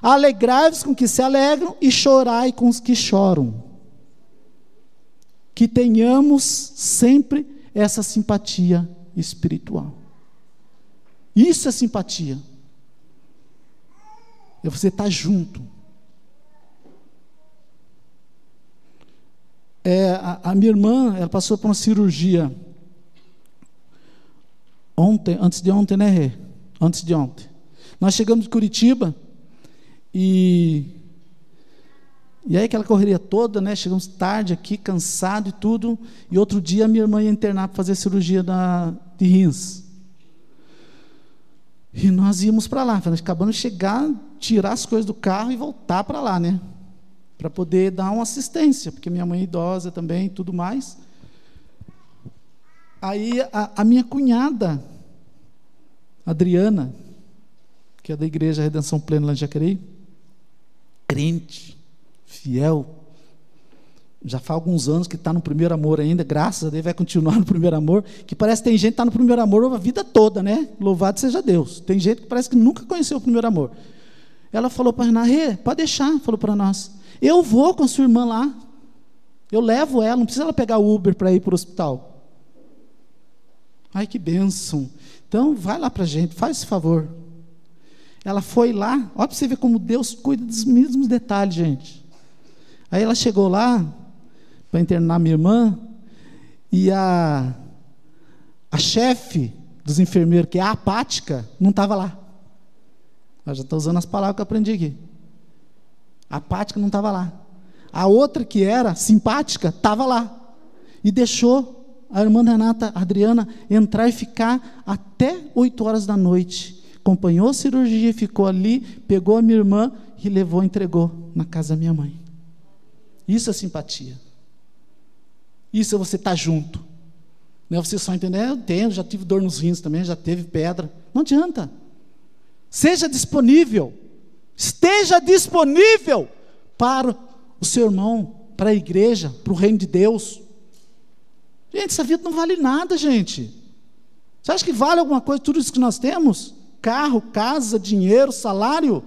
Alegrai-vos com os que se alegram e chorai com os que choram. Que tenhamos sempre essa simpatia espiritual. Isso é simpatia. É você estar junto. É, a, a, minha irmã, ela passou por uma cirurgia ontem, antes de ontem, né, Rê? Antes de ontem. Nós chegamos de Curitiba e e aí aquela correria toda, né? Chegamos tarde aqui, cansado e tudo. E outro dia minha irmã ia internar para fazer cirurgia da, de rins. E nós íamos para lá, acabamos de chegar, tirar as coisas do carro e voltar para lá, né? Para poder dar uma assistência, porque minha mãe é idosa também e tudo mais. Aí a, a minha cunhada, Adriana, que é da Igreja Redenção Plena lá em Jacareí, crente, fiel, já faz alguns anos que está no primeiro amor ainda, graças a Deus vai continuar no primeiro amor, que parece que tem gente que está no primeiro amor a vida toda, né? Louvado seja Deus. Tem gente que parece que nunca conheceu o primeiro amor. Ela falou para nós, pode deixar, falou para nós. Eu vou com a sua irmã lá. Eu levo ela, não precisa ela pegar Uber para ir para o hospital. Ai, que bênção. Então, vai lá para a gente, faz esse favor. Ela foi lá, olha para você ver como Deus cuida dos mesmos detalhes, gente. Aí ela chegou lá, para internar minha irmã, e a, a chefe dos enfermeiros, que é apática, não estava lá. Eu já estou usando as palavras que eu aprendi aqui. A apática não estava lá. A outra que era simpática estava lá. E deixou a irmã Renata, Adriana, entrar e ficar até 8 horas da noite. Acompanhou a cirurgia, ficou ali, pegou a minha irmã e levou, entregou na casa da minha mãe. Isso é simpatia. Isso é você estar tá junto. Não é você só entender, eu tenho, já tive dor nos rins também, já teve pedra. Não adianta. Seja disponível. Esteja disponível para o seu irmão, para a igreja, para o reino de Deus. Gente, essa vida não vale nada, gente. Você acha que vale alguma coisa tudo isso que nós temos? Carro, casa, dinheiro, salário?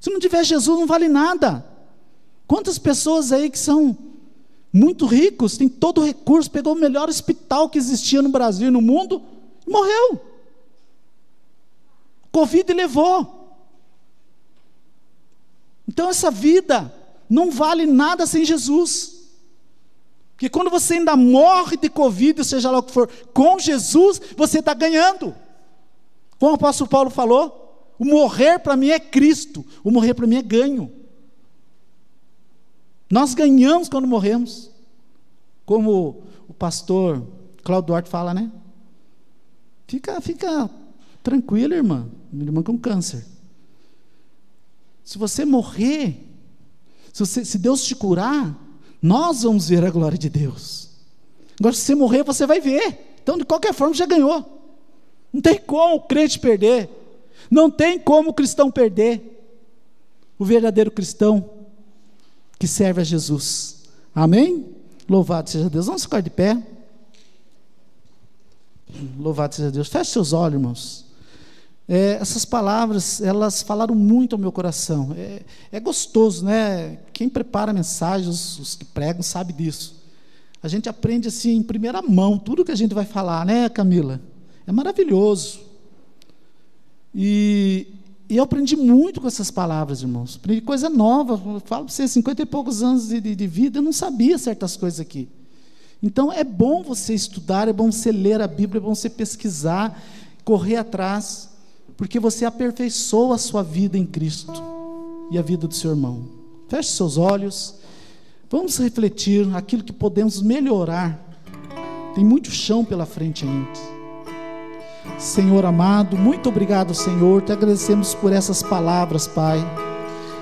Se não tiver Jesus, não vale nada. Quantas pessoas aí que são muito ricos, tem todo o recurso, pegou o melhor hospital que existia no Brasil e no mundo, e morreu. Covid levou. Então essa vida não vale nada sem Jesus. Porque quando você ainda morre de Covid, seja lá o que for, com Jesus, você está ganhando. Como o apóstolo Paulo falou, o morrer para mim é Cristo, o morrer para mim é ganho. Nós ganhamos quando morremos. Como o pastor Claudio Duarte fala, né? Fica, fica tranquila, irmã. Minha irmã com câncer. Se você morrer, se, você, se Deus te curar, nós vamos ver a glória de Deus. Agora, se você morrer, você vai ver. Então, de qualquer forma, já ganhou. Não tem como o crente perder. Não tem como o cristão perder. O verdadeiro cristão que serve a Jesus. Amém? Louvado seja Deus. Vamos ficar de pé. Louvado seja Deus. Feche seus olhos, irmãos. É, essas palavras, elas falaram muito ao meu coração. É, é gostoso, né? Quem prepara mensagens, os, que pregam, sabe disso. A gente aprende assim em primeira mão tudo que a gente vai falar, né, Camila? É maravilhoso. E, e eu aprendi muito com essas palavras, irmãos. Aprendi coisa nova. Eu falo para você, 50 e poucos anos de, de, de, vida, eu não sabia certas coisas aqui. Então é bom você estudar, é bom você ler a Bíblia, é bom você pesquisar, correr atrás, porque você aperfeiçoa a sua vida em Cristo e a vida do seu irmão. Feche seus olhos, vamos refletir aquilo que podemos melhorar. Tem muito chão pela frente ainda. Senhor amado, muito obrigado, Senhor. Te agradecemos por essas palavras, Pai.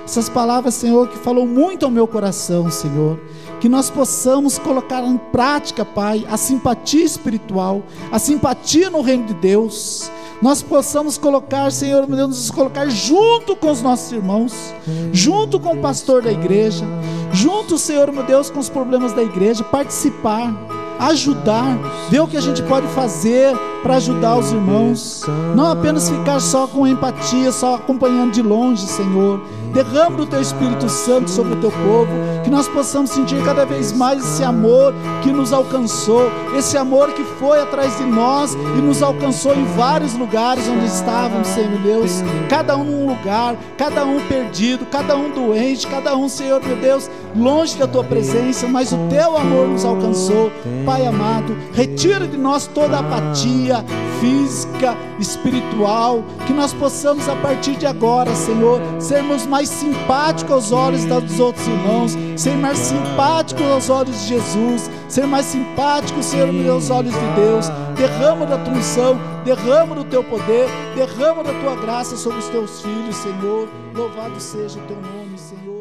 Essas palavras, Senhor, que falou muito ao meu coração, Senhor. Que nós possamos colocar em prática, Pai, a simpatia espiritual, a simpatia no reino de Deus. Nós possamos colocar, Senhor, meu Deus, nos colocar junto com os nossos irmãos, junto com o pastor da igreja, junto, Senhor, meu Deus, com os problemas da igreja, participar ajudar, ver o que a gente pode fazer para ajudar os irmãos, não apenas ficar só com empatia, só acompanhando de longe, Senhor. Derrama o teu Espírito Santo sobre o teu povo, que nós possamos sentir cada vez mais esse amor que nos alcançou, esse amor que foi atrás de nós e nos alcançou em vários lugares onde estávamos, Senhor Deus, cada um num lugar, cada um perdido, cada um doente, cada um, Senhor meu Deus, longe da tua presença, mas o teu amor nos alcançou. Pai amado, retira de nós toda apatia física, espiritual, que nós possamos a partir de agora, Senhor, sermos mais simpáticos aos olhos dos outros irmãos, ser mais simpáticos aos olhos de Jesus, ser mais simpáticos, Senhor, aos olhos de Deus. Derrama da tua unção, derrama do teu poder, derrama da tua graça sobre os teus filhos, Senhor. Louvado seja o teu nome, Senhor.